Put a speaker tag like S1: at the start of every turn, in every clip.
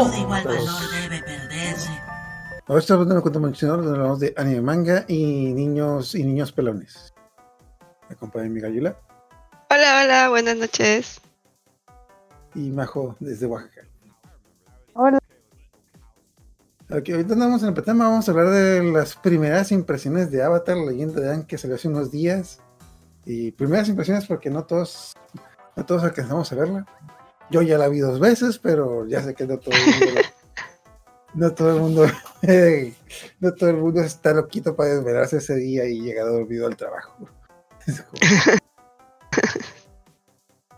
S1: Todo de igual valor debe perderse.
S2: Hoy estamos dando cuenta donde hablamos de anime manga y niños y niños pelones. Me acompaña mi gallula
S3: Hola, hola, buenas noches.
S2: y Majo desde Oaxaca.
S4: Hola.
S2: Ok, ahorita andamos en el tema, vamos a hablar de las primeras impresiones de Avatar, la leyenda de Aang, que salió hace unos días. Y primeras impresiones porque no todos, no todos alcanzamos a verla. Yo ya la vi dos veces, pero ya sé que no todo el mundo, no todo el mundo, no todo el mundo está loquito para desvelarse ese día y llegar dormido al trabajo.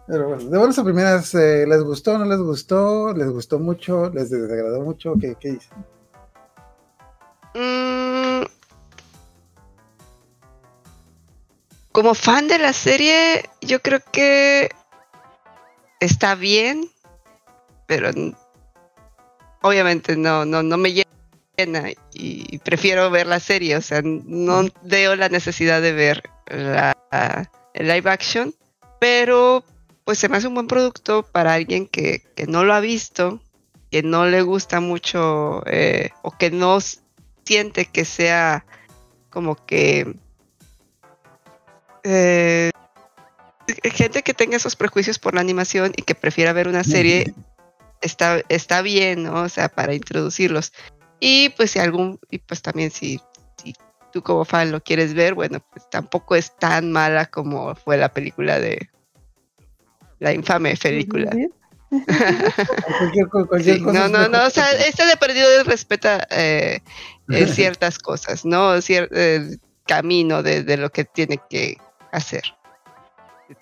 S2: Pero bueno, de buenas a primeras, eh, ¿les gustó no les gustó? ¿Les gustó mucho? ¿Les desagradó mucho? ¿Qué, qué dicen?
S3: Mm, como fan de la serie, yo creo que está bien, pero obviamente no, no, no me llena y prefiero ver la serie, o sea, no veo la necesidad de ver la, el live action, pero pues se me hace un buen producto para alguien que, que no lo ha visto, que no le gusta mucho eh, o que no siente que sea como que eh, gente que tenga esos prejuicios por la animación y que prefiera ver una serie está, está bien, ¿no? O sea, para introducirlos. Y pues si algún, y pues también si, si tú como fan lo quieres ver, bueno, pues tampoco es tan mala como fue la película de la infame película.
S2: Cualquier, co- cualquier
S3: Sí,
S2: cosa
S3: no, no, no, o sea, este de perdido de respeta eh, eh, ciertas cosas, ¿no? Cier- el camino de, de lo que tiene que hacer.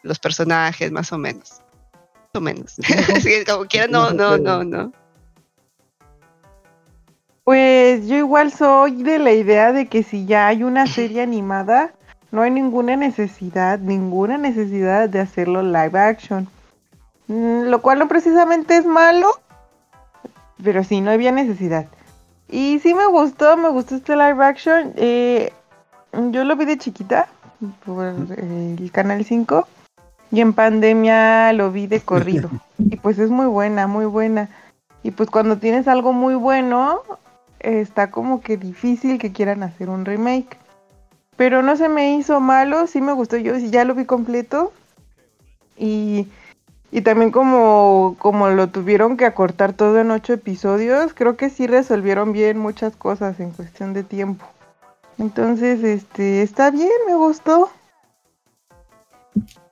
S3: Los personajes, más o menos. Más o menos. Sí, como quiera, no, no, no, no.
S4: Pues yo igual soy de la idea de que si ya hay una serie animada, no hay ninguna necesidad, ninguna necesidad de hacerlo live action. Mm, Lo cual no precisamente es malo, pero sí, no había necesidad. Y sí me gustó, me gustó este live action. eh, yo lo vi de chiquita por el Canal 5 y en pandemia lo vi de corrido. Y pues es muy buena, muy buena. Y pues cuando tienes algo muy bueno, está como que difícil que quieran hacer un remake. Pero no se me hizo malo, sí me gustó, yo ya lo vi completo. Y, y también como, como lo tuvieron que acortar todo en ocho episodios, creo que sí resolvieron bien muchas cosas en cuestión de tiempo. Entonces, este, está bien, me gustó.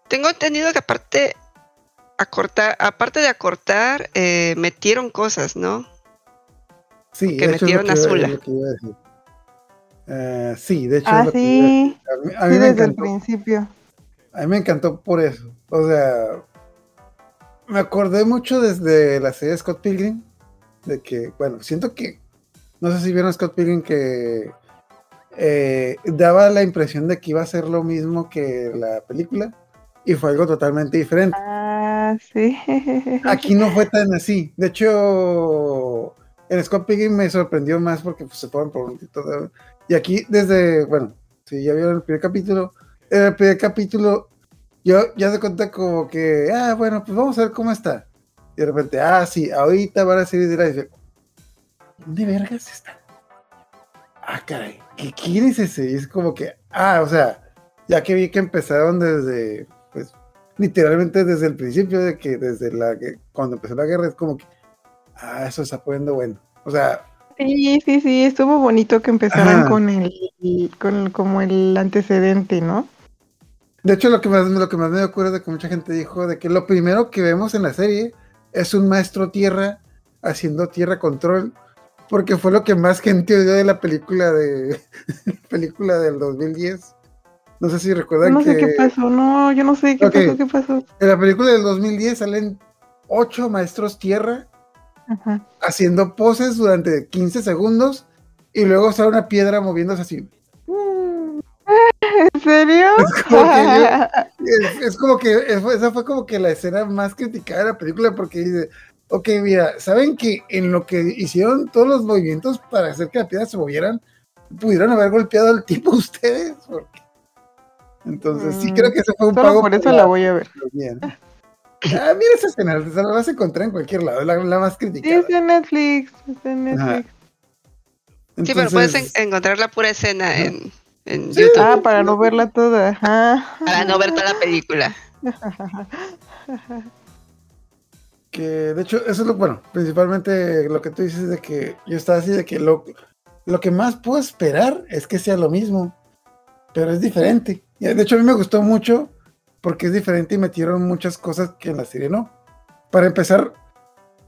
S3: Tengo entendido que aparte, acortar, aparte de acortar, eh, metieron cosas, ¿no?
S2: Sí,
S3: que metieron a
S2: a decir. Eh, sí, de hecho
S4: Ah,
S2: es a
S4: sí.
S2: A mí, a
S4: sí,
S2: me
S4: desde el
S2: encantó.
S4: principio.
S2: A mí me encantó por eso. O sea, me acordé mucho desde la serie de Scott Pilgrim. De que, bueno, siento que. No sé si vieron Scott Pilgrim que eh, daba la impresión de que iba a ser lo mismo que la película. Y fue algo totalmente diferente.
S4: Ah, sí.
S2: Aquí no fue tan así. De hecho, en Scott Pilgrim me sorprendió más porque pues, se fueron por un todo. Y aquí, desde, bueno, si ya vieron el primer capítulo, en el primer capítulo, yo ya se cuenta como que, ah, bueno, pues vamos a ver cómo está. Y de repente, ah, sí, ahorita van a salir de la. y dice, ¿Dónde vergas está? Ah, caray, ¿qué quién es ese? Y es como que, ah, o sea, ya que vi que empezaron desde, literalmente desde el principio de que desde la gue- cuando empezó la guerra es como que ah eso está poniendo bueno o sea
S4: Sí, sí, sí, estuvo bonito que empezaran
S2: Ajá.
S4: con el, con como el antecedente, ¿no?
S2: de hecho lo que más lo que más me ocurre de que mucha gente dijo de que lo primero que vemos en la serie es un maestro tierra haciendo tierra control porque fue lo que más gente odió de la película de película del 2010 no sé si recuerdan
S4: No
S2: que
S4: sé qué pasó, no, yo no sé qué pasó, qué pasó.
S2: en la película del 2010 salen ocho maestros tierra
S4: Ajá.
S2: haciendo poses durante 15 segundos y luego sale una piedra moviéndose así.
S4: ¿En serio?
S2: Es como que Es, es como que es- esa fue como que la escena más criticada de la película porque dice, ok, mira, ¿saben que en lo que hicieron todos los movimientos para hacer que la piedra se movieran, pudieron haber golpeado al tipo ustedes? Porque- Entonces, sí
S4: Mm,
S2: creo que ese fue un
S4: Solo
S2: pago
S4: por eso la voy a ver.
S2: bien. Ah, mira esa escena, se la vas a encontrar en cualquier lado, la, la más
S4: Sí,
S2: criticada.
S4: es en Netflix. Es en
S2: Ajá.
S4: Netflix.
S3: Sí, pero puedes en- encontrar la pura escena en, en
S2: Sí.
S3: YouTube
S4: Ah, para no verla toda. Ajá.
S3: para no ver toda la película.
S2: que de hecho, eso es lo bueno, principalmente lo que tú dices de que yo estaba así de que lo, lo que más puedo esperar es que sea lo mismo, pero es diferente. De hecho, a mí me gustó mucho porque es diferente y metieron muchas cosas que en la serie no. Para empezar,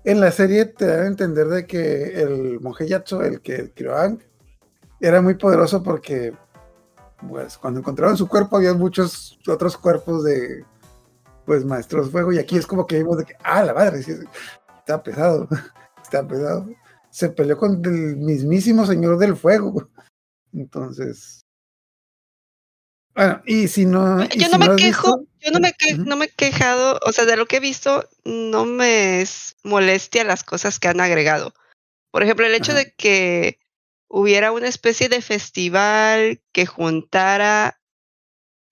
S2: en la serie te dan a entender de que el monje Yatso, el que creó a Aang, era muy poderoso porque pues cuando encontraron su cuerpo había muchos otros cuerpos de pues maestros de fuego. Y aquí es como que vimos de que ah la madre está pesado está pesado se peleó con el mismísimo señor del fuego. Entonces bueno y si no y
S3: Yo
S2: si
S3: no me quejo,
S2: visto-
S3: yo no me, que- no me he quejado, o sea, de lo que he visto, no me es molestia las cosas que han agregado. Por ejemplo, el hecho de que hubiera una especie de festival que juntara,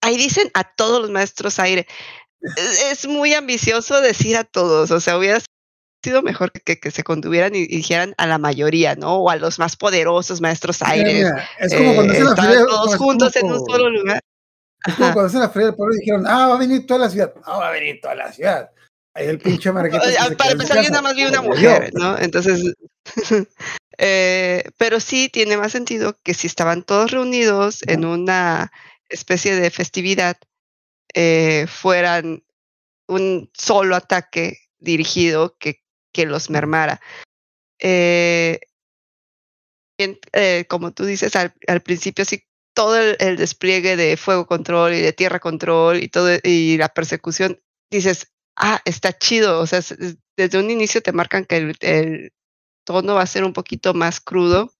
S3: ahí dicen a todos los maestros aire. Es, es muy ambicioso decir a todos, o sea, hubiera sido mejor que, que se contuvieran y, y dijeran a la mayoría, ¿no? O a los más poderosos maestros aires.
S2: mira, es como cuando
S3: eh,
S2: hacen la
S3: estaban
S2: feria
S3: todos juntos en un solo lugar.
S2: Es como
S3: Ajá.
S2: cuando hacen la feria del pueblo y dijeron ah va a venir toda la ciudad no va a venir toda la ciudad ahí el pinche marquete
S3: ah, Para empezar, yo nada más vi una mujer, ¿no? Entonces, eh, pero sí tiene más sentido que si estaban todos reunidos en una especie de festividad, eh, fueran un solo ataque dirigido que, que los mermara. Eh, eh, como tú dices al, al principio, sí, todo el, el despliegue de fuego control y de tierra control y todo y la persecución, dices, ah, está chido. O sea, es- es- desde un inicio te marcan que el, el tono va a ser un poquito más crudo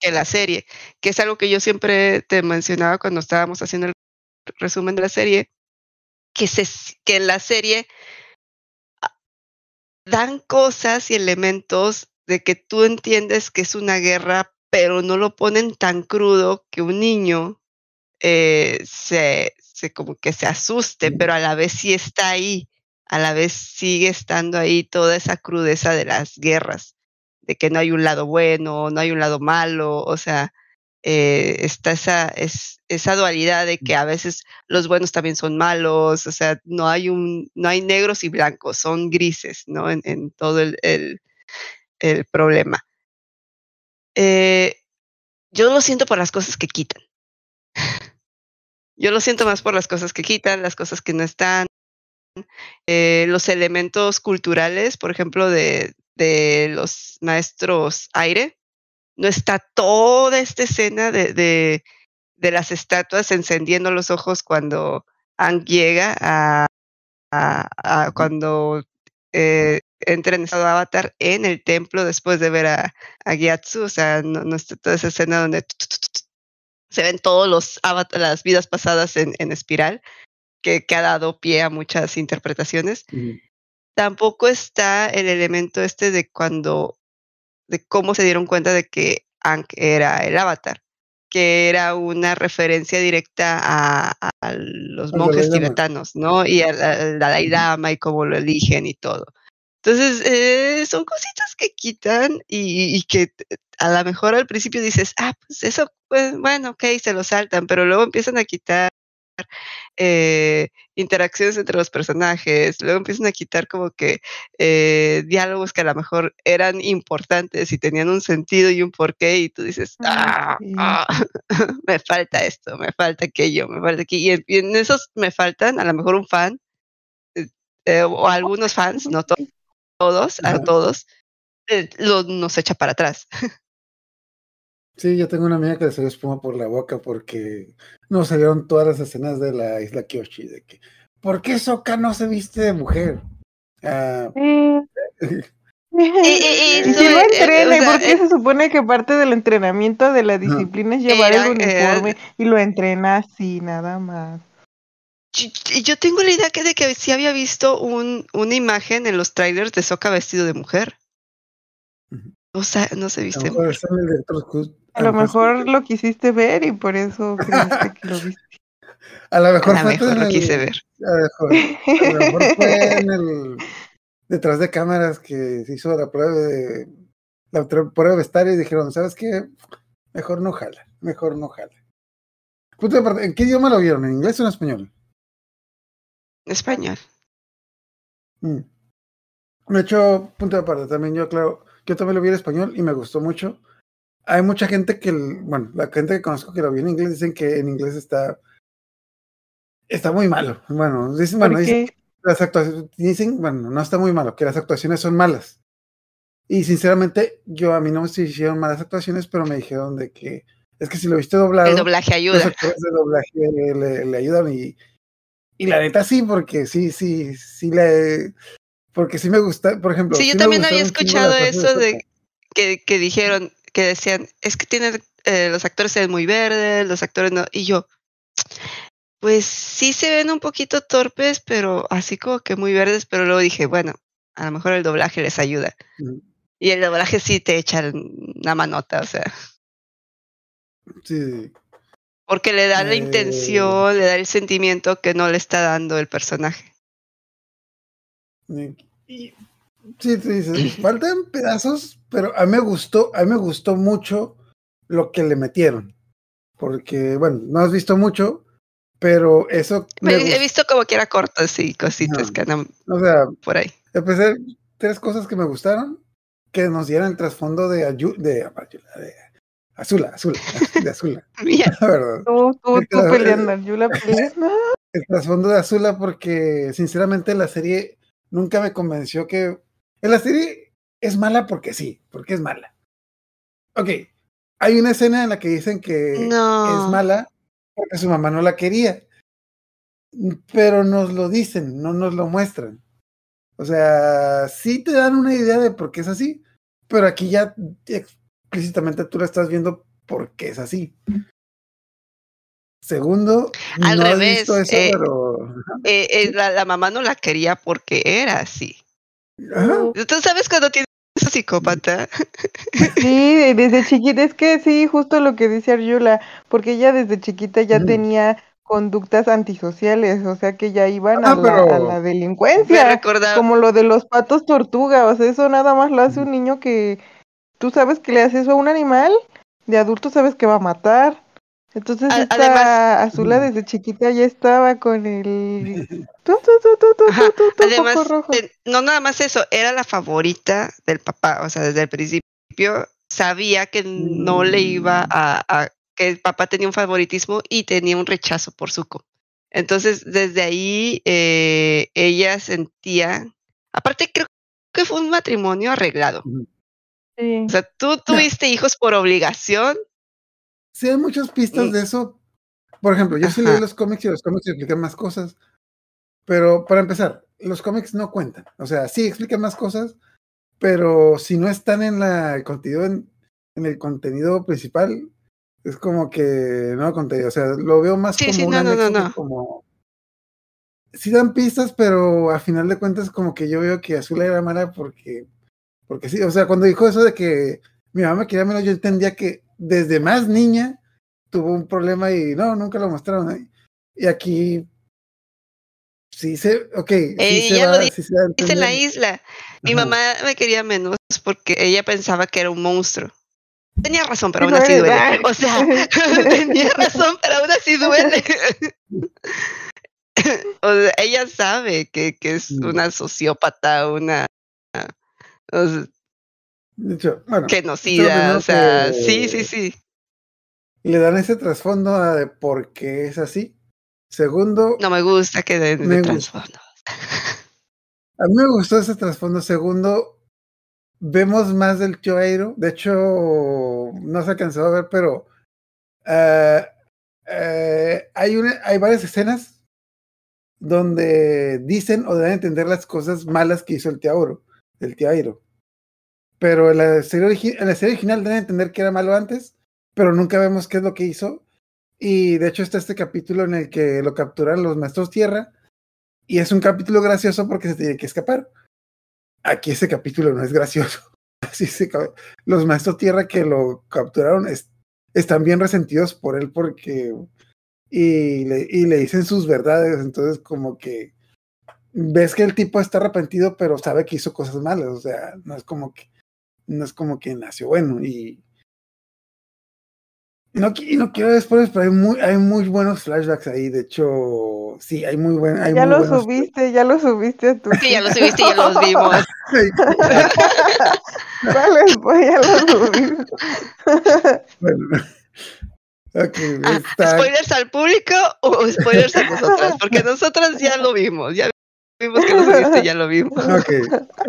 S3: que la serie, que es algo que yo siempre te mencionaba cuando estábamos haciendo el resumen de la serie, que, se, que en la serie ah, dan cosas y elementos de que tú entiendes que es una guerra, pero no lo ponen tan crudo que un niño eh, se, se como que se asuste, pero a la vez sí está ahí, a la vez sigue estando ahí toda esa crudeza de las guerras, de que no hay un lado bueno, no hay un lado malo, o sea, eh, está esa, es, esa dualidad de que a veces los buenos también son malos, o sea, no hay un, no hay negros y blancos, son grises, ¿no? En, en todo el, el, el problema. Eh, yo lo siento por las cosas que quitan. Yo lo siento más por las cosas que quitan, las cosas que no están, eh, los elementos culturales, por ejemplo, de, de los maestros aire. No está toda esta escena de, de, de las estatuas encendiendo los ojos cuando Ang llega a, a, a cuando eh, entra en estado de avatar en el templo después de ver a, a Gyatso. O sea, no, no está toda esa escena donde se ven todos los avatar, las vidas pasadas en, en espiral, que, que, ha dado pie a muchas interpretaciones. Tampoco está el elemento este de cuando, de cómo se dieron cuenta de que Ankh era el avatar, que era una referencia directa a, a los monjes tibetanos, ¿no? Y al, al Dalai Lama y cómo lo eligen y todo. Entonces, eh, son cositas que quitan y, y que a lo mejor al principio dices, ah, pues eso, pues, bueno, ok, se lo saltan, pero luego empiezan a quitar eh, interacciones entre los personajes, luego empiezan a quitar como que eh, diálogos que a lo mejor eran importantes y tenían un sentido y un porqué y tú dices, ah,
S4: Ah,
S3: ah, me falta esto, me falta aquello, me falta aquello. Y en, y en esos me faltan a lo mejor un fan eh, o algunos fans, no to- todos, a todos, lo, nos echa para atrás.
S2: Sí, yo tengo una amiga que le salió espuma por la boca porque no salieron todas las escenas de la isla Kyoshi. De que, ¿Por qué Sokka no se viste de mujer? Ah,
S3: y-
S4: Y
S3: eso,
S4: si lo
S3: eh,
S4: entrena,
S3: o
S4: ¿y
S3: sea,
S4: por qué
S3: eh,
S4: se supone que parte del entrenamiento de la disciplina es llevar
S3: Era-
S4: el
S3: era-
S4: uniforme y lo entrena así, nada más?
S3: Yo, yo tengo la idea que de que sí había visto un, una imagen en los trailers de Sokka vestido de mujer. No, sa- no se
S2: a
S3: viste.
S4: A lo mejor lo quisiste ver y por eso creíste que lo viste.
S2: A lo mejor
S3: A lo
S2: fue
S3: mejor lo
S2: el-
S3: quise ver.
S2: A lo mejor, a lo mejor fue en el detrás de cámaras que se hizo la prueba de la prueba de vestuario y dijeron, ¿sabes qué? Mejor no jala, mejor no jala. Punto de partida, ¿En qué idioma lo vieron? ¿En inglés o en español?
S3: Español.
S2: Mm. De hecho, punto de aparte, también yo, claro, yo también lo vi en español y me gustó mucho. Hay mucha gente que, bueno, la gente que conozco que lo vi en inglés dicen que en inglés está, está muy malo. Bueno, dicen, bueno,
S4: ¿Por
S2: dicen las actuaciones, dicen, bueno, no está muy malo, que las actuaciones son malas. Y sinceramente, yo a mí no me hicieron malas actuaciones, pero me dijeron de que es que si lo viste doblado,
S3: El doblaje
S2: los
S3: ayuda.
S2: actores de doblaje le, le- le ayudan y, y la neta sí, porque sí, sí, sí le, porque sí me gusta, por ejemplo.
S3: Sí, yo también había escuchado eso de que, que dijeron, que decían, es que tienen, eh, los actores se ven muy verdes, los actores no. Y yo, pues sí se ven un poquito torpes, pero así como que muy verdes, pero luego dije, bueno, a lo mejor el doblaje les ayuda. Y el doblaje sí te echa una manota, o sea,
S2: Sí,
S3: porque le da la
S2: Eh.
S3: intención, le da el sentimiento que no le está dando el personaje.
S2: Y- sí, tú dices, faltan pedazos, pero a mí me gustó, a mí me gustó mucho lo que le metieron. Porque, bueno, no has visto mucho, pero eso me
S3: He,
S2: gustó.
S3: visto como que era cortos y cositas que andan
S2: O sea,
S3: por ahí.
S2: empecé tres cosas que me gustaron, que nos dieran el trasfondo de, Ayu- de, de Azula, Azula, de Azula,
S3: Mira,
S2: la verdad.
S4: Tú, tú, tú
S2: Claro,
S4: peleando, Yula peleando.
S2: el trasfondo de Azula porque sinceramente la serie nunca me convenció que en la serie es mala porque sí, porque es mala. Ok, hay una escena en la que dicen que
S3: No.
S2: es mala porque su mamá no la quería, pero nos lo dicen, no nos lo muestran. O sea, sí te dan una idea de por qué es así, pero aquí ya explícitamente tú la estás viendo porque es así. Segundo,
S3: Al
S2: no he
S3: revés,
S2: visto eso,
S3: eh,
S2: pero
S3: eh, eh, la, la mamá no la quería porque era así.
S2: Ajá.
S3: Tú sabes cuando tienes un psicópata.
S4: Sí, de- desde chiquita, es que sí, justo lo que dice Arjula, porque ella desde chiquita ya
S2: Ujú.
S4: tenía conductas antisociales, o sea que ya iban
S2: Ah,
S4: a, la, a la delincuencia,
S3: recordaba.
S4: como lo de los patos tortuga, o sea, eso nada más lo hace un niño que tú sabes que le hace eso a un animal, de adulto sabes que va a matar. Entonces
S3: A-
S4: esta
S3: además-
S4: Azula desde chiquita ya estaba con el tu, tu, tu, tu, tu,
S3: Ajá,
S4: tu, tu,
S3: Además,
S4: rojo.
S3: no nada más eso, era la favorita del papá. O sea, desde el principio sabía que no le iba
S2: Mm.
S3: a, a- que el papá tenía un favoritismo y tenía un rechazo por Zuko. Entonces, desde ahí eh, ella sentía. Aparte, creo que fue un matrimonio arreglado.
S4: Sí.
S3: O sea, tú tuviste hijos por obligación.
S2: Sí, hay muchas pistas de eso. Por ejemplo, yo sí leí los cómics y los cómics explican más cosas. Pero para empezar, los cómics no cuentan. O sea, sí explican más cosas, pero si no están en la el contenido en, en el contenido principal, es como que no contenido. O sea, lo veo más
S3: Sí,
S2: como
S3: sí, no, no, no, no.
S2: como. Sí dan pistas, pero a final de cuentas, como que yo veo que Azul era mala porque. Porque sí, o sea, cuando dijo eso de que mi mamá quería menos, yo entendía que desde más niña tuvo un problema y no, nunca lo mostraron. ahí. Y aquí sí se, ok, sí se
S3: Ella lo
S2: va,
S3: di-
S2: sí se da a
S3: Dice en la isla. Mi
S2: Ajá.
S3: mamá me quería menos porque ella pensaba que era un monstruo. Tenía razón, pero aún
S4: lo
S3: así duele. O sea, tenía razón, pero aún así duele. o sea, ella sabe que, que es
S2: Mm.
S3: una sociópata, una o sea,
S2: De hecho, bueno,
S3: genocida. O sea, sí, sí, sí.
S2: le dan ese trasfondo a de por qué es así. Segundo,
S3: No me gusta que den de trasfondo.
S2: a mí me gustó ese trasfondo. Segundo, vemos más del tío Airo. De hecho, no se alcanzó a ver, pero ah, eh, hay, una, hay varias escenas donde dicen o deben entender las cosas malas que hizo el tío Airo. El tío Airo. Pero en la, serie en la serie original deben entender que era malo antes, pero nunca vemos qué es lo que hizo. Y de hecho está este capítulo en el que lo capturan los maestros tierra. Y es un capítulo gracioso porque se tiene que escapar. Aquí ese capítulo no es gracioso. Así se los maestros tierra que lo capturaron es- están bien resentidos por él porque y le, y le dicen sus verdades, entonces como que ves que el tipo está arrepentido, pero sabe que hizo cosas malas, o sea, no es como que, no es como que nació bueno y... No, y no quiero después, pero hay muy, hay muy buenos flashbacks ahí. De hecho, sí, hay muy buen, hay
S4: ya
S2: muy
S4: lo
S2: buenos
S4: subiste, ya lo subiste a tu.
S3: Sí, ya lo subiste y ya los vimos.
S4: Vale, pues ya lo subiste.
S2: Bueno, ok,
S3: Ah,
S2: está-
S3: ¿Spoilers al público o spoilers a nosotras? Porque nosotras ya lo vimos, ya vimos que lo subiste, ya lo vimos.
S2: Ok,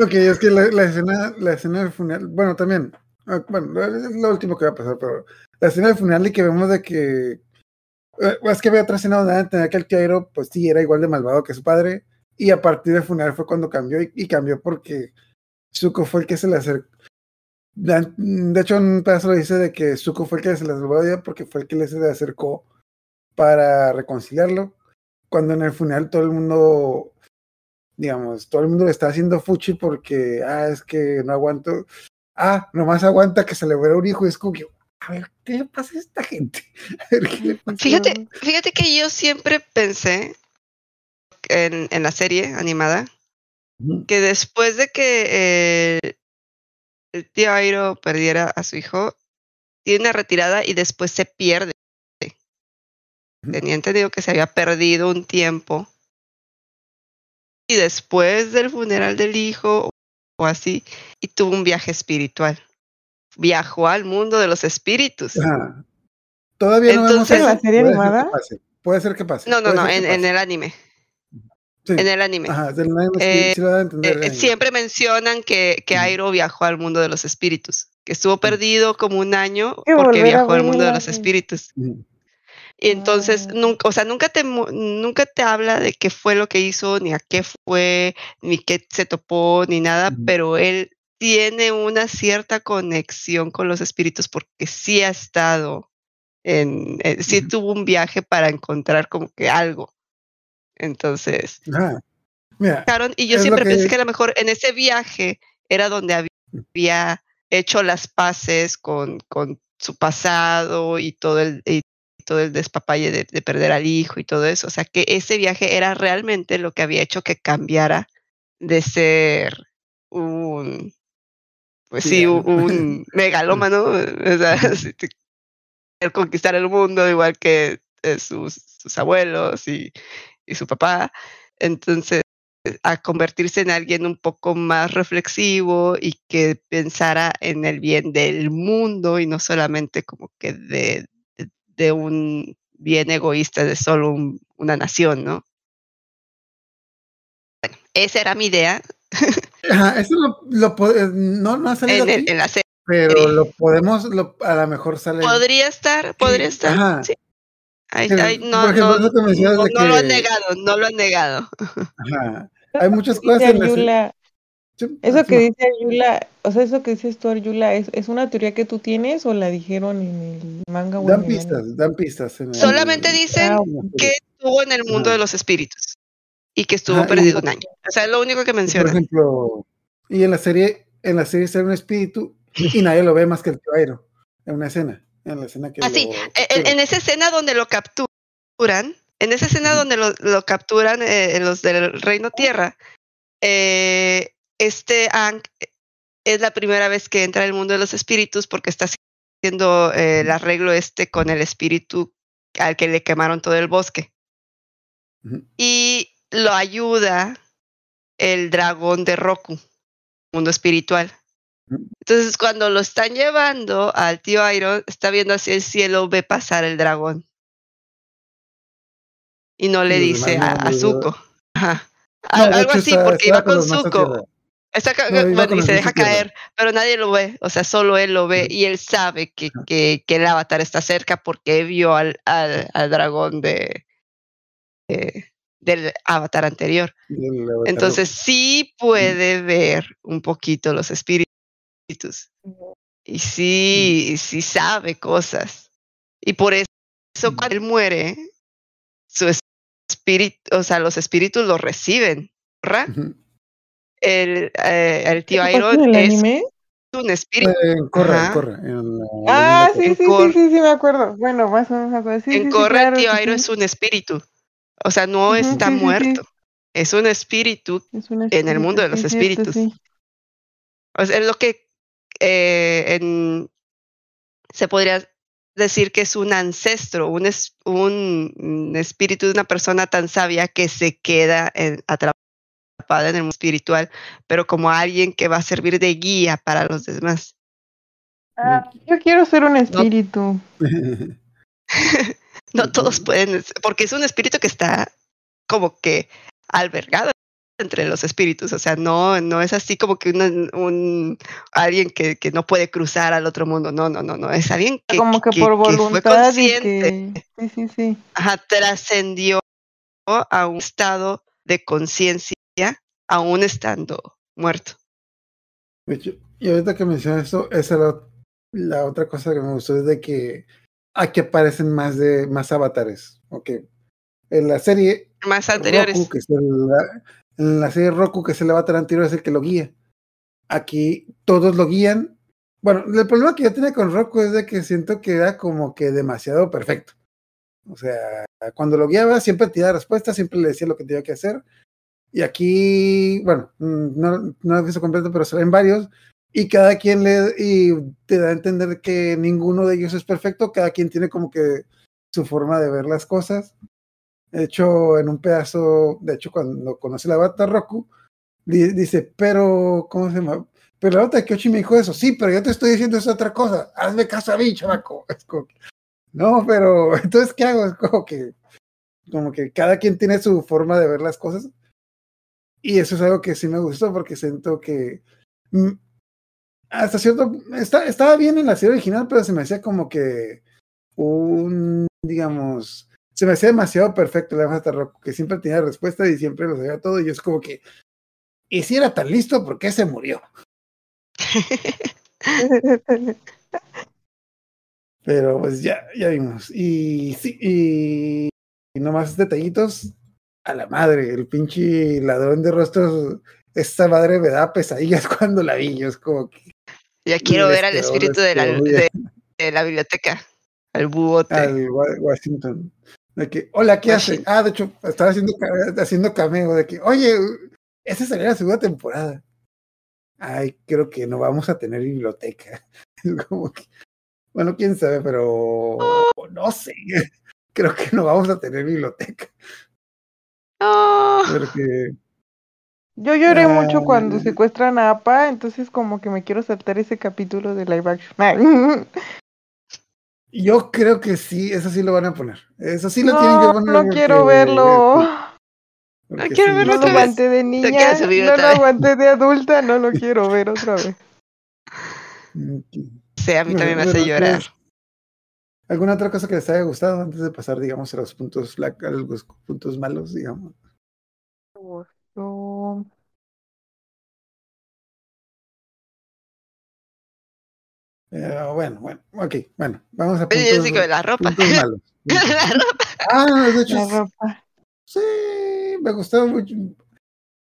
S2: ok, es que la, la escena, la escena del funeral, bueno, también, ah, bueno, es lo último que va a pasar, pero la escena del funeral y que vemos de que, eh, es que había otra escena donde entender que el Tiairo, pues sí, era igual de malvado que su padre, y a partir del funeral fue cuando cambió, y, y cambió porque Zuko fue el que se le acercó. De hecho, en un pedazo le dice de que Zuko fue el que se le salvó porque fue el que le se le acercó para reconciliarlo. Cuando en el funeral todo el mundo digamos, todo el mundo le está haciendo fuchi porque, ah, es que no aguanto, ah, nomás aguanta que se le muera un hijo, y es como que, a ver, ¿qué le pasa a esta gente? A ver, ¿qué le pasa?
S3: Fíjate, fíjate que yo siempre pensé en, en la serie animada que después de que eh, el tío Airo perdiera a su hijo, tiene una retirada y después se pierde.
S2: Ujú.
S3: Tenía entendido que se había perdido un tiempo. Y después del funeral del hijo o así, y tuvo un viaje espiritual. Viajó al mundo de los espíritus.
S2: Ajá. Todavía no vemos
S3: Entonces-
S4: ¿En la serie
S2: puede ser
S4: animada?
S2: que pase, Puede ser que pase.
S3: No, no, no,
S2: ser
S3: en, el anime.
S2: Sí,
S3: En el anime.
S2: Ajá, del anime
S3: Eh,
S2: sí lo entender
S3: Eh,
S2: anime.
S3: siempre mencionan que, que. Airo viajó al mundo de los espíritus, que estuvo perdido como un año
S4: Que
S3: porque viajó al mundo de los espíritus. Y entonces,
S4: Ah.
S3: nunca, o sea, nunca te, nunca te habla de qué fue lo que hizo, ni a qué fue, ni qué se topó, ni nada, pero él tiene una cierta conexión con los espíritus porque sí ha estado en, eh, sí tuvo un viaje para encontrar como que algo. Entonces,
S2: Ajá. Mira,
S3: Sharon, y yo siempre pensé
S2: que-
S3: a lo mejor en ese viaje era donde había, había hecho las paces con, con su pasado y todo el, y todo el despapalle de, de perder al hijo y todo eso. O sea, que ese viaje era realmente lo que había hecho que cambiara de ser un, pues sí, un, un megalómano, o sea, querer conquistar el mundo igual que eh, sus, sus abuelos y, y su papá. Entonces, a convertirse en alguien un poco más reflexivo y que pensara en el bien del mundo y no solamente como que de, de, un bien egoísta de solo un- una nación, ¿no? Bueno, esa era mi idea
S2: ajá, eso lo, eh, no, no ha salido
S3: en, el-
S2: aquí,
S3: en la serie.
S2: pero lo podemos, lo, a lo mejor sale.
S3: Podría estar, podría estar.
S2: Ajá.
S3: sí. Ay, ay, no,
S2: por ejemplo,
S3: no, no, lo han negado, no lo han negado.
S2: Ajá. Hay muchas cosas en la Sí,
S4: eso que
S2: no.
S4: dice Ayula, o sea, eso que dices tú, Ayula, ¿es, ¿es una teoría que tú tienes o la dijeron en el manga o en
S2: Dan
S4: el
S2: pistas, dan pistas. en el-
S3: Solamente dicen
S4: Ah,
S3: que estuvo en el mundo de los espíritus y que estuvo
S2: y-
S3: perdido un año. O sea, es lo único que
S2: Por
S3: mencionan.
S2: ejemplo, y en la serie, en la serie sale un espíritu y nadie lo ve más que el Airo, en una escena, en la escena que
S3: Ah, sí,
S2: lo
S3: en, esa escena donde lo capturan, en esa escena donde lo, lo capturan eh, los del Reino Tierra, eh, este Aang es la primera vez que entra al mundo de los espíritus porque está haciendo eh, el arreglo este con el espíritu al que le quemaron todo el bosque. Y lo ayuda el dragón de Roku, mundo espiritual. Entonces, cuando lo están llevando al tío Iron, está viendo hacia el cielo, ve pasar el dragón. Y no le
S2: Y
S3: dice a, a Zuko. Ajá.
S2: No,
S3: algo
S2: hecho,
S3: así,
S2: está-
S3: porque iba con Zuko. Está
S2: No,
S3: bueno, y se deja caer, pero nadie lo ve. O sea, solo él lo ve y él sabe que, que, que el avatar está cerca porque vio al, al, al dragón de, de- del avatar anterior.
S2: Avatar
S3: Entonces sí puede ver un poquito los espíritus. Y sí, sí sabe cosas. Y por eso cuando él muere, su espíritu, o sea, los espíritus lo reciben. ¿verdad? El, eh, el tío
S4: ¿Eso pasa
S3: Iron
S4: el
S3: es
S4: anime?
S3: un espíritu. Ajá.
S2: Corra. en la
S4: Ah, sí, sí,
S3: Cor-
S4: sí, sí, sí, me acuerdo. Bueno, más o menos me acuerdo. Sí,
S3: en
S4: sí,
S3: Corra,
S4: claro
S3: tío
S4: que
S3: Airo
S4: sí.
S3: es un espíritu. O sea, no está
S4: sí, sí, sí.
S3: muerto. Es un espíritu.
S4: Es un
S3: en el mundo de los espíritus.
S4: sí.
S3: O sea, es lo que eh, en- se podría decir que es un ancestro, un, es- un espíritu de una persona tan sabia que se queda en- atrapada en el mundo espiritual, pero como alguien que va a servir de guía para los demás.
S4: Ah, yo quiero ser un espíritu.
S3: No todos pueden, porque es un espíritu que está como que albergado entre los espíritus, o sea, no, no es así como que un alguien que, que no puede cruzar al otro mundo, no, no, no, no, es alguien que,
S4: como que,
S3: que-
S4: por
S3: que fue
S4: voluntad y
S3: consciente,
S4: que... Sí, sí, sí.
S3: ajá, trascendió a un estado de conciencia, aún estando muerto.
S2: Hecho, y ahorita que mencionas eso, esa es la, la otra cosa que me gustó es de que aquí aparecen más de más avatares. En la serie
S3: Más anteriores.
S2: Roku, que es el- la, en la serie Roku, que es el avatar anterior, es el que lo guía. Aquí todos lo guían. Bueno, el problema que yo tenía con Roku es de que siento que era como que demasiado perfecto. O sea, cuando lo guiaba siempre te daba respuestas, siempre le decía lo que tenía que hacer. Y aquí, bueno, mm, no, no he visto completo, pero salen varios. Y cada quien le y te da a entender que ninguno de ellos es perfecto, cada quien tiene como que su forma de ver las cosas. De hecho, en un pedazo, de hecho, cuando conoce la bata Roku, di- dice, pero, ¿cómo se llama? Pero la bata Kyoshi me dijo eso, sí, pero yo te estoy diciendo esa otra cosa, hazme caso a mí, chavaco. No, pero, entonces, ¿qué hago? Es como que, como que cada quien tiene su forma de ver las cosas. Y eso es algo que sí me gustó porque siento que mm, hasta cierto está, estaba bien en la serie original, pero se me hacía como que un, digamos, se me hacía demasiado perfecto la Roku, que siempre tenía respuesta y siempre lo sabía todo. Y es como que, y si era tan listo, ¿por qué se murió? Pero pues ya, ya vimos. Y sí, y, y nomás detallitos a la madre, el pinche ladrón de rostros, esta madre me da pesadillas cuando la vi. Yo es como que
S3: Ya quiero ver al
S2: quedó,
S3: espíritu
S2: les
S3: de la,
S2: quedó
S3: de, de la biblioteca, al búhote.
S2: al Wa- Washington. De que, hola, ¿qué hace?
S3: Washington.
S2: Ah, de hecho, estaba haciendo, haciendo cameo de que, oye, esa sería la segunda temporada. Ay, creo que no vamos a tener biblioteca. Es como que, bueno, quién sabe, pero no sé. Creo que no vamos a tener biblioteca.
S3: No.
S2: Porque
S4: Yo lloré
S2: Ah.
S4: mucho cuando secuestran a Apa, entonces como que me quiero saltar ese capítulo de live action.
S2: yo creo que sí, eso sí lo van a poner. Eso sí lo tienen que
S4: no,
S2: poner.
S4: no
S2: porque-
S4: quiero verlo.
S2: porque
S3: quiero
S2: sí,
S3: verlo
S4: No lo aguanté de niña, no lo aguanté de adulta, no lo quiero ver otra vez.
S3: Sí, a mí también me hace llorar.
S2: ¿Alguna otra cosa que les haya gustado antes de pasar, digamos, a los puntos, a los puntos malos, digamos? Eh, bueno, bueno, ok, bueno, vamos a puntos,
S3: yo que la ropa.
S2: malos.
S3: la ropa.
S2: ah, de hecho,
S4: La ropa.
S2: sí, me gustó mucho.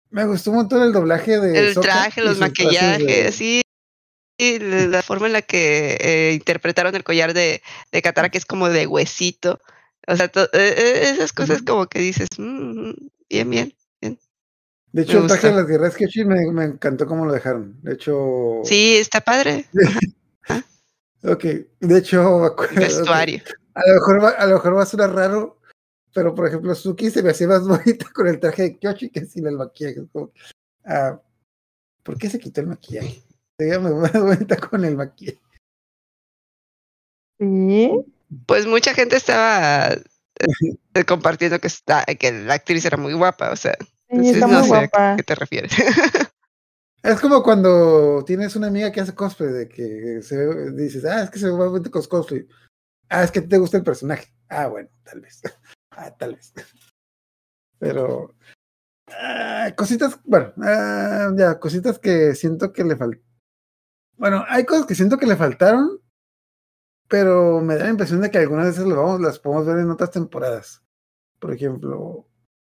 S2: Me gustó un montón el doblaje de
S3: El
S2: Sokka
S3: traje, los maquillajes,
S2: de-
S3: sí. Y la forma en la que eh, interpretaron el collar de, de Katara, que es como de huesito. O sea, eh, eh, esas cosas como que dices, "Mm, bien, bien.
S2: De hecho, el traje de las guerreras Kyoshi me, me encantó cómo lo dejaron. De hecho,
S3: Sí, está padre.
S2: ok, de hecho, que-
S3: vestuario.
S2: A lo mejor va, a lo mejor va a sonar raro, pero por ejemplo, Suki se me hacía más bonita con el traje de Kyoshi que sin el maquillaje. Como, ah, ¿Por qué se quitó el maquillaje? Se más bonita con el maquillaje.
S4: Sí.
S3: Pues mucha gente estaba eh, compartiendo que, está, que la actriz era muy guapa, o sea,
S4: Sí, está
S3: no
S4: muy
S3: sé a
S4: guapa.
S3: qué te refieres.
S2: Es como cuando tienes una amiga que hace cosplay, de que se ve- dices, ah, es que se bonito con cosplay. Ah, es que te gusta el personaje. Ah, bueno, tal vez. Ah, tal vez. Pero ah, cositas, bueno, ah, ya, cositas que siento que le faltan. Bueno, hay cosas que siento que le faltaron, pero me da la impresión de que algunas veces lo vamos, las podemos ver en otras temporadas. Por ejemplo,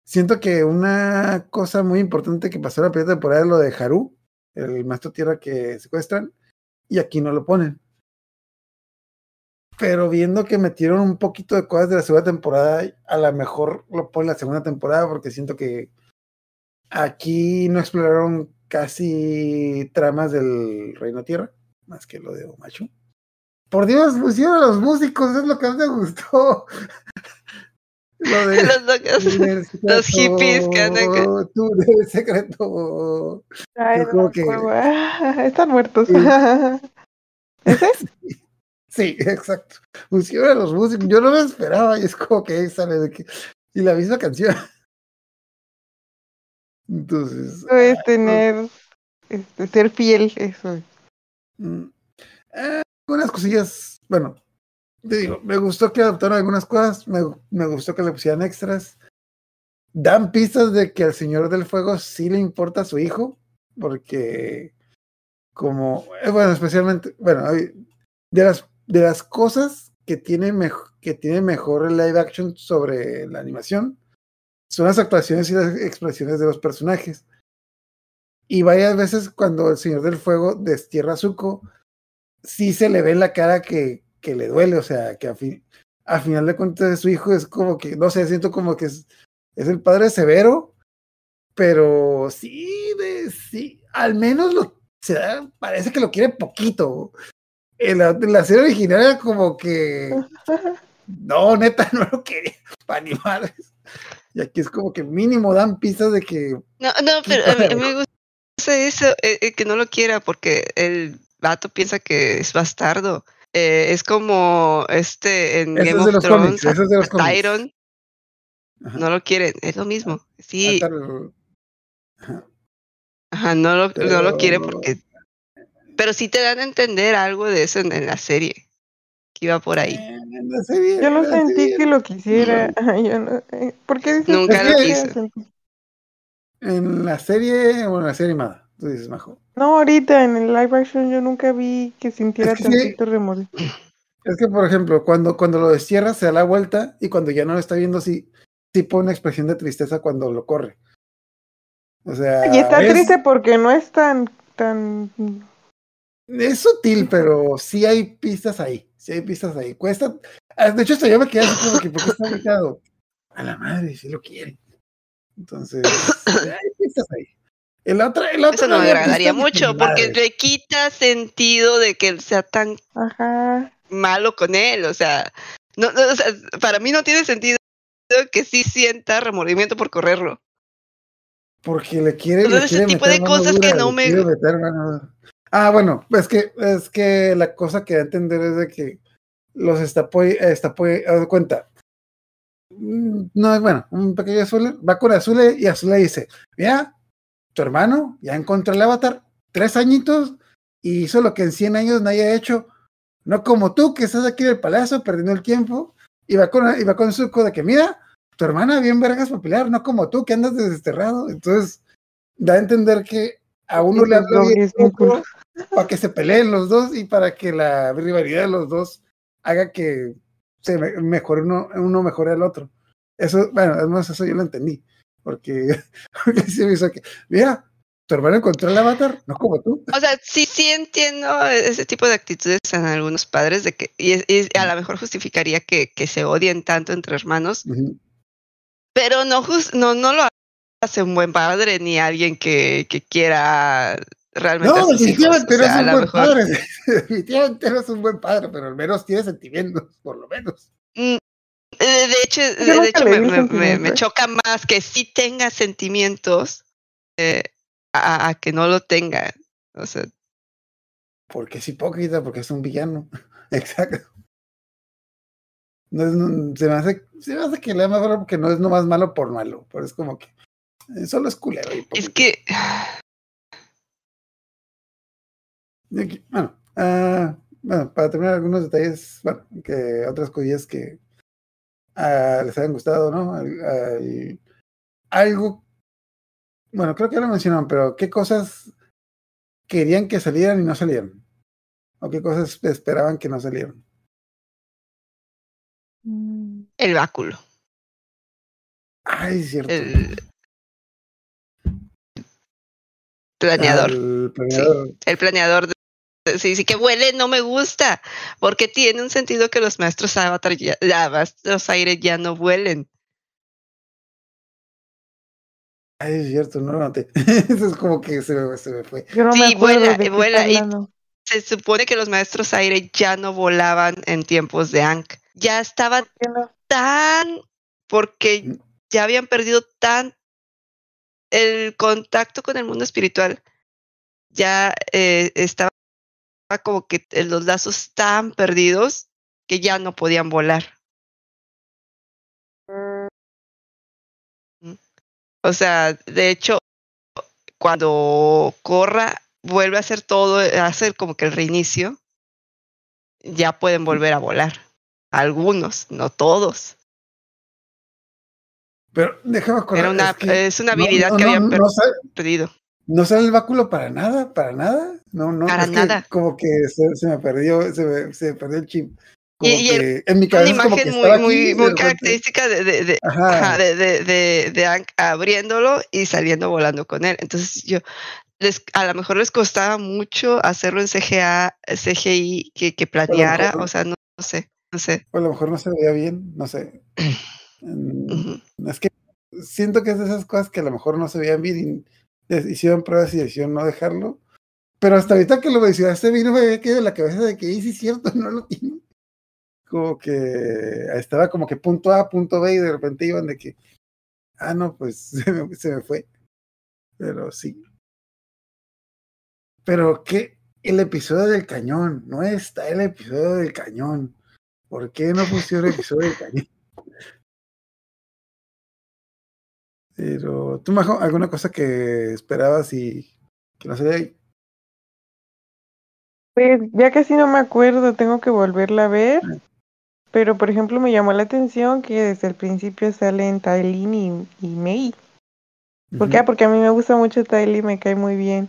S2: siento que una cosa muy importante que pasó en la primera temporada es lo de Haru, el maestro tierra que secuestran. y aquí no lo ponen. Pero viendo que metieron un poquito de cosas de la segunda temporada, a lo mejor lo ponen la segunda temporada porque siento que aquí no exploraron casi tramas del Reino Tierra, más que lo de Omachu. Por Dios, pusieron a los músicos, es lo que más me gustó. Lo de
S3: Los locos. Los hippies que andan con-
S2: Tú eres secreto.
S4: Ay, no
S2: como que-
S4: acuerdo. Ah, Están muertos.
S2: Sí. Sí, exacto. Pusieron a los músicos. Yo no lo esperaba y es como que ahí sale de que. Y la misma canción. Entonces.
S4: Eso es tener, este, ser fiel, eso es.
S2: mm, eh, algunas cosillas. Bueno, te digo, me gustó que adaptaron algunas cosas. Me, me gustó que le pusieran extras. Dan pistas de que al Señor del Fuego sí le importa a su hijo. Porque. Como. eh, bueno, especialmente. Bueno, de las, de las cosas que tiene, mej- que tiene mejor el live action sobre la animación son las actuaciones y las expresiones de los personajes. Y varias veces cuando el Señor del Fuego destierra a Zuko, sí se le ve en la cara que, que le duele, o sea, que a, fin, a final de cuentas su hijo es como que, no sé, siento como que es, es el padre severo, pero sí, de, sí, al menos lo, se da- parece que lo quiere poquito. En la, en la serie original era como que, no, neta, no lo quería para animar. Y aquí es como que mínimo dan pistas de que
S3: No, no, pero a mí, a mí me gusta eso, eh, eh, que no lo quiera, porque el vato piensa que es bastardo. Eh, es como este en Game of Thrones. Tyron, no lo quieren, es lo mismo. Sí,
S2: Ajá.
S3: ajá, no lo, no lo quiere
S2: Pero-
S3: porque... Pero sí te dan a entender algo de eso en, en la serie, que iba por ahí.
S4: Yo no sentí que lo quisiera. Yo no, eh, ¿Por qué dices
S3: Nunca
S4: que
S2: lo
S4: sentí?
S2: En la serie, o en la serie animada, tú dices, Majo.
S4: No, ahorita en el live action yo nunca vi que sintiera
S2: Es que sí.
S4: tantito remordimiento.
S2: Es que, por ejemplo, cuando, cuando lo destierra, se da la vuelta y cuando ya no lo está viendo, sí, sí pone una expresión de tristeza cuando lo corre. O sea,
S4: Y está
S2: es,
S4: triste porque no es tan, tan...
S2: es sutil, pero sí hay pistas ahí. Sí hay pistas ahí. Cuesta. ah, De hecho, hasta yo me quedé así como que, ¿por qué está ubicado? A la madre, si lo quiere. Entonces, hay pistas ahí. El otro, el otro
S3: Eso no me
S2: había
S3: agradaría mucho, porque le quita sentido de que él sea tan
S4: Ajá.
S3: malo con él, o sea, no, no, o sea, para mí no tiene sentido que sí sienta remordimiento por correrlo.
S2: Porque le quiere, le
S3: ese tipo
S2: meter
S3: de cosas que no me-
S2: Ah, bueno, es que, es que la cosa que da a entender es de que los está está de cuenta. Mm, No bueno, un pequeño azul va con Azule y Azule dice: Mira, tu hermano ya encontró el avatar, tres añitos, y hizo lo que en 100 años nadie ha hecho. No como tú, que estás aquí en el palacio perdiendo el tiempo, y va con, y va con Zuko de que, mira, tu hermana bien vergas para pelear, no como tú, que andas desterrado. Entonces, da a entender que a uno le habla bien para que se peleen los dos y para que la rivalidad de los dos haga que se me- mejore uno, uno mejore al otro. Eso, bueno, además eso yo lo entendí, porque, porque sí me hizo que, mira, tu hermano encontró el avatar, no como tú.
S3: O sea, sí, sí entiendo ese tipo de actitudes en algunos padres de que, y, a lo mejor justificaría que, que se odien tanto entre hermanos, pero no, jus- no, no lo hace un buen padre ni alguien que, que quiera realmente
S2: No.
S3: O
S2: definitivamente no
S3: sea,
S2: es un buen
S3: mejor-
S2: padre. Definitivamente no es un buen padre, pero al menos tiene sentimientos, por lo menos.
S3: Mm, eh, De hecho, de, hecho me,
S4: vi
S3: me- me-
S4: sentimientos,
S3: me
S4: ¿eh?
S3: choca más que sí tenga sentimientos eh, a, a que no lo tenga. O sea,
S2: Porque es hipócrita, porque es un villano. Exacto. No es, no- se, me hace, se me hace que le ama malo porque no es nomás malo por malo, pero es como que solo es culero. y
S3: es que
S2: Y aquí, bueno, ah, bueno, para terminar algunos detalles, bueno, que otras cosillas que ah, les hayan gustado, ¿no? Al- al- algo, bueno, creo que ya lo mencionaron, pero ¿qué cosas querían que salieran y no salieron? ¿O qué cosas esperaban que no salieran?
S4: Mm,
S3: el báculo.
S2: Ay, es cierto.
S3: El planeador.
S2: Al planeador.
S3: El planeador de, sí, sí, que huele no me gusta, porque tiene un sentido que los maestros avatar ya, maestros aire ya no huelen.
S2: Ay, es cierto, no lo noté. Eso es como que se me, se me fue.
S4: Yo no me
S3: Sí, vuela, vuela y-. Se supone que los maestros aire ya no volaban en tiempos de Ankh. Ya estaban
S4: ¿Por qué no?
S3: tan, porque
S2: Mm.
S3: ya habían perdido tan el contacto con el mundo espiritual. Ya eh, estaba como que eh, los lazos tan perdidos que ya no podían volar. O sea, de hecho, cuando Corra vuelve a hacer todo, a hacer como que el reinicio, ya pueden volver a volar. Algunos, no todos.
S2: Pero déjame acordar.
S3: Era una,
S2: es, que
S3: es una habilidad
S2: no,
S3: que
S2: no,
S3: habían
S2: no sale,
S3: perdido.
S2: no sale el báculo para nada, para nada. No, no.
S3: Para
S2: es que
S3: nada.
S2: como que se, se me perdió, se me, se me perdió el chip. Como
S3: Y-
S2: que en mi
S3: Una
S2: cabeza es como que
S3: imagen muy, muy,
S2: de
S3: muy característica de, de, de,
S2: Ajá.
S3: ajá, de, abriéndolo y saliendo volando con él. Entonces yo, les, a lo mejor les costaba mucho hacerlo en CGA, CGI, que, que planeara, o sea, no, no sé, no sé.
S2: O a lo mejor no se veía bien, no sé. Mm. Es que siento que es de esas cosas que a lo mejor no se veían bien y hicieron pruebas y decidieron no dejarlo. Pero hasta ahorita que lo mencionaste, vino me había quedado en la cabeza de que sí, sí es cierto, no lo tiene. Como que estaba como que punto A, punto B y de repente iban de que, ah, no, pues se me, se me fue. Pero sí. Pero que el episodio del cañón, no está el episodio del cañón. ¿Por qué no pusieron el episodio del cañón? Pero, ¿tú, Majo, alguna cosa que esperabas y que no se ahí?
S4: Pues ya casi no me acuerdo, tengo que volverla a ver. Pero por ejemplo me llamó la atención que desde el principio salen Tailin y, y Mei. ¿Por qué? Porque a mí me gusta mucho Tailin, me cae muy bien.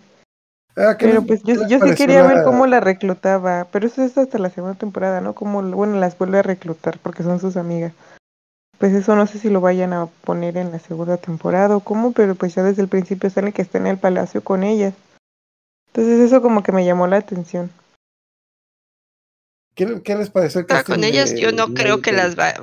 S2: Ah, ¿qué
S4: Pero
S2: les-
S4: pues yo, yo sí quería ver cómo la reclutaba. Pero eso es hasta la segunda temporada, ¿no? Como, bueno, las vuelve a reclutar porque son sus amigas. Pues eso no sé si lo vayan a poner en la segunda temporada o cómo, pero pues ya desde el principio sale que está en el palacio con ellas. Entonces eso como que me llamó la atención.
S2: ¿Qué, qué les pareció
S3: con ellas,
S2: de
S3: yo no creo que las va-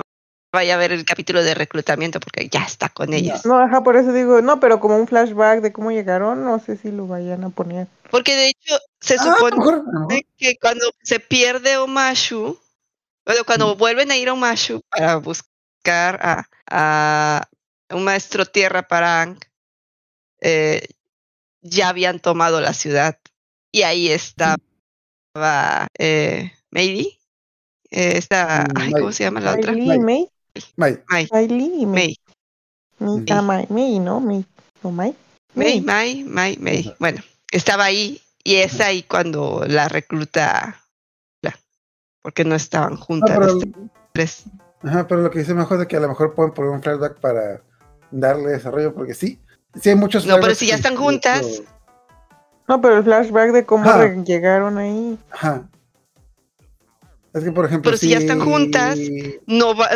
S3: vaya a ver el capítulo de reclutamiento porque ya está con ellas.
S4: No, ajá, por eso digo, no, pero como un flashback de cómo llegaron, no sé si lo vayan a poner.
S3: Porque de hecho se
S2: Ah,
S3: supone
S2: mejor,
S3: que cuando se pierde Omashu, bueno, cuando vuelven a ir a Omashu para buscar a, a un maestro tierra para Aang, eh, ya habían tomado la ciudad. Y ahí estaba eh, Meidi. eh, esta,
S2: Mm,
S3: ay. ¿cómo se llama la otra?
S4: May,
S2: Mai,
S3: Mai.
S4: Kylie y May.
S3: May.
S4: May. Ah, May, May, ¿no? May. ¿No, May?
S3: May, May, May, May. Bueno, estaba ahí y es ahí cuando la recluta, la- porque no estaban
S2: Ah,
S3: juntas
S2: pero,
S3: las tres.
S2: Ajá, pero lo que dice Majo es que a lo mejor pueden poner un flashback para darle desarrollo, porque sí, sí hay muchos
S3: No, pero si ya están juntas.
S4: No, pero el flashback de cómo
S2: Ajá.
S4: llegaron ahí.
S2: Ajá. Es que, por ejemplo,
S3: Pero si ya están juntas, No va,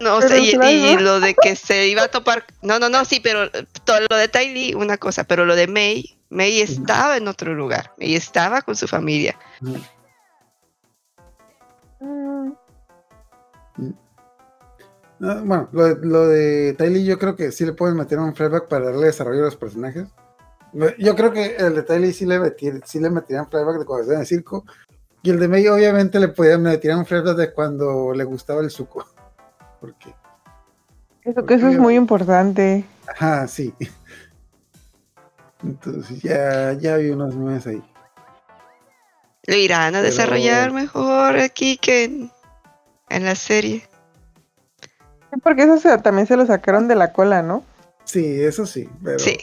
S3: no, o sea, y, lo de que se iba a topar, no, no, no, sí, pero todo lo de Tylee, una cosa, pero lo de May, May estaba en otro lugar, May estaba con su familia.
S4: Mm,
S2: Ah, bueno, lo de, lo de Tylee yo creo que sí le pueden meter un flashback para darle desarrollo a los personajes. Yo creo que el de Tylee sí le, metir, sí le flashback de cuando estaba en el circo. Y el de May obviamente le podían meter un flashback de cuando le gustaba el suco. Porque,
S4: Eso que eso es muy importante.
S2: ajá, sí. Entonces ya, ya vi unos memes ahí.
S3: Lo irán a
S2: Pero-
S3: desarrollar mejor aquí que en, en la serie.
S4: Sí, Porque eso se- también se lo sacaron de la cola, ¿no?
S2: Sí, eso sí, pero...
S3: Sí,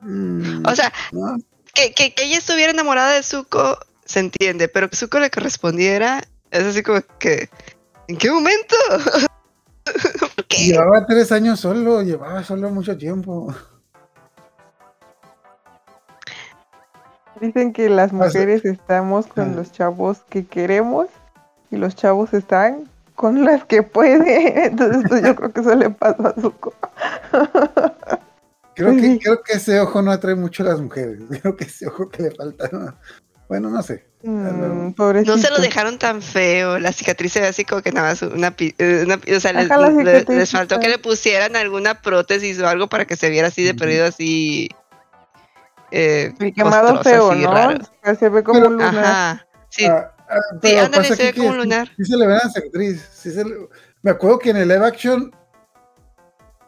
S2: mm,
S3: o sea,
S2: no,
S3: que, que, que ella estuviera enamorada de Zuko se entiende, pero que Zuko le correspondiera es así como que, ¿en qué momento? ¿Por qué?
S2: Llevaba tres años solo, llevaba solo mucho tiempo.
S4: Dicen que las
S2: sea-
S4: mujeres estamos con
S2: Ah.
S4: los chavos que queremos y los chavos están con las que puede. Entonces, pues yo creo que eso le pasó a Zuko.
S2: Creo que,
S4: Sí.
S2: creo que ese ojo no atrae mucho a las mujeres. Creo que ese ojo que le falta. ¿no? Bueno, no sé.
S4: Mm,
S3: No se lo dejaron tan feo. La cicatriz se ve así como que nada más una, eh, una o sea, les, faltó que le pusieran alguna prótesis o algo para que se viera así de perdido así. Eh,
S4: quemado feo,
S3: así,
S4: ¿no?
S3: raro.
S4: Se ve como
S2: Pero-
S4: un lunar.
S3: Ajá. Sí,
S2: ah, pero pasa
S3: se ve
S2: aquí
S3: como
S2: que
S3: lunar.
S2: Sí, sí se le ve la cicatriz. sí se le- Me acuerdo que en el live action.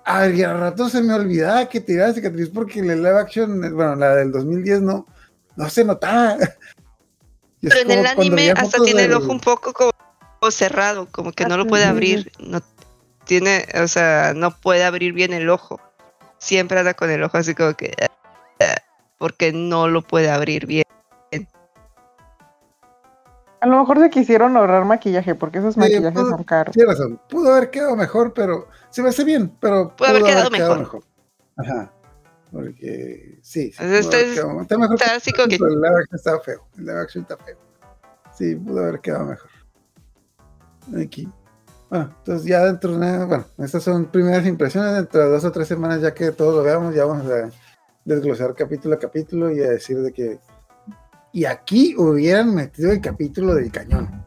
S2: Ay, a rato se me olvidaba que tiraba cicatriz porque en el live action, bueno, la del 2010 no, no se notaba.
S3: Pero en el anime hasta tiene el ojo un poco como cerrado, como que no lo puede abrir. No tiene, o sea, no puede abrir bien el ojo. Siempre anda con el ojo así como que. eh, eh, porque no lo puede abrir bien.
S4: A lo mejor se quisieron ahorrar maquillaje, porque esos
S2: Sí,
S4: maquillajes
S2: pudo-
S4: son caros.
S2: Tienes razón. Pudo haber quedado mejor, pero se me hace bien, pero
S3: Pudo haber quedado mejor.
S2: Ajá. Porque sí, sí, haber
S3: este es-
S2: quedado- está mejor.
S3: Está que.
S2: el live action estaba feo. El live action está feo. Sí, pudo haber quedado mejor. Aquí. Bueno, entonces ya dentro de una, bueno, estas son primeras impresiones. Dentro de dos o tres semanas, ya que todos lo veamos, ya vamos a desglosar capítulo a capítulo y a decir de que. Y aquí hubieran metido el capítulo del cañón.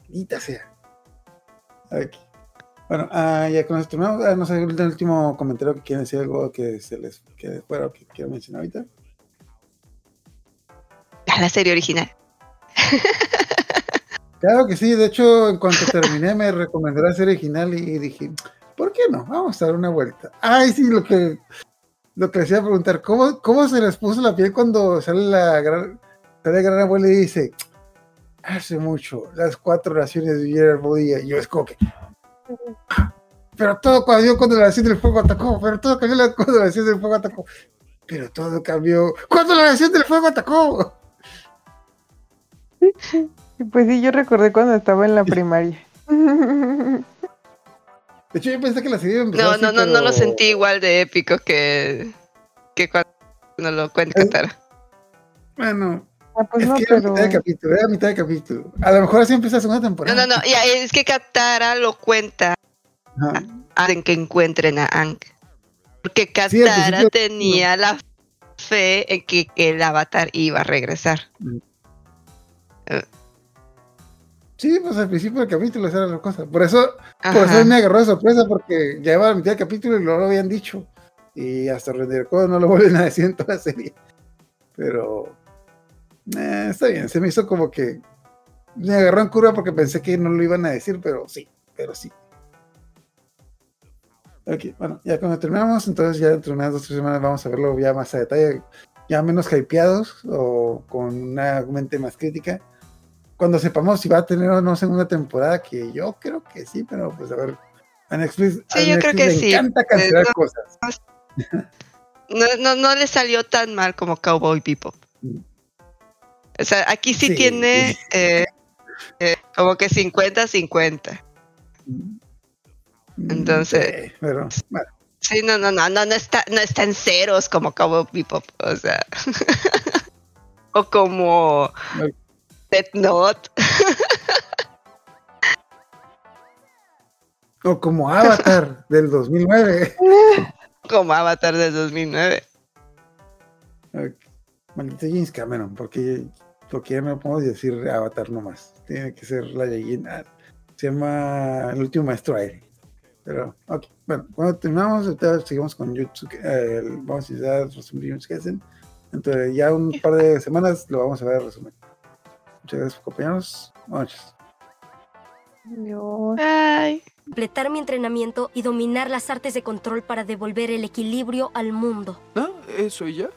S2: Maldita sea. Aquí. Bueno, ah, ya con esto, ¿no? Ah, no sé, el último comentario que quieren decir algo que se les quede fuera o que quiero mencionar ahorita.
S3: Ah, La serie original.
S2: Claro que sí, de hecho, en cuanto terminé me recomendó la serie original y dije, ¿por qué no? Vamos a dar una vuelta. Ay, sí, lo que lo que les iba a preguntar, ¿cómo, cómo se les puso la piel cuando sale la gran, gran abuela y dice, hace mucho, las cuatro naciones vivieron día y yo es como que, pero todo cambió cuando la nación del fuego atacó, pero todo cambió cuando la nación del fuego atacó, pero todo cambió cuando la nación del fuego atacó.
S4: Pues sí, yo recordé cuando estaba en la primaria.
S2: De hecho, yo pensé que la serie empezar
S3: No,
S2: así,
S3: no, no, no lo sentí igual de épico que, que cuando lo cuenta Katara.
S2: Bueno,
S4: Ah, pues
S2: es
S4: no,
S2: que era
S4: pero.
S2: mitad de capítulo, era mitad de capítulo. A lo mejor así empieza la segunda
S3: No,
S2: temporada.
S3: no, no, ya, es que Katara lo cuenta antes de que encuentren a Aang. Porque Katara
S2: principio-
S3: tenía la fe en que, que el avatar iba a regresar.
S2: Sí, pues al principio del capítulo esa era la cosa. Por eso, por eso me agarró de sorpresa, porque ya iba a la mitad del capítulo y no lo habían dicho. Y hasta Render Code no lo vuelven a decir en toda la serie. Pero eh, está bien, se me hizo como que me agarró en curva porque pensé que no lo iban a decir, pero sí, pero sí. Ok, bueno, ya cuando terminamos, entonces ya dentro de unas dos o tres semanas vamos a verlo ya más a detalle, ya menos hypeados o con una mente más crítica. Cuando sepamos si va a tener o no segunda temporada, que yo creo que sí, pero pues a ver, a Netflix, a
S3: Sí, yo creo que
S2: le
S3: sí.
S2: encanta cancelar
S3: no-
S2: cosas.
S3: No, no, no le salió tan mal como Cowboy Bebop.
S2: Mm.
S3: O sea, aquí sí,
S2: Sí.
S3: tiene eh, eh, como que 50-50. Entonces-
S2: Sí, pero bueno,
S3: Sí, no, no, no, no, no está, no está en ceros como Cowboy Bebop, o sea. o como
S2: Ok.
S3: Death Note.
S2: o como Avatar del 2009.
S3: como Avatar del 2009.
S2: Ok. Maldito James Cameron, porque, porque ya no podemos decir Avatar nomás. Tiene que ser la leyenda. Se llama El último maestro aire. Pero, ok. Bueno, cuando terminamos, ahorita seguimos con YouTube. eh, vamos a ya resumir Jutsu Kaisen. Entonces, ya un par de semanas lo vamos a ver resumen. Muchas gracias, compañeros. Buenas noches.
S4: Dios.
S3: Ay.
S5: completar mi entrenamiento y dominar las artes de control para devolver el equilibrio al mundo.
S6: Ah, eso y ya.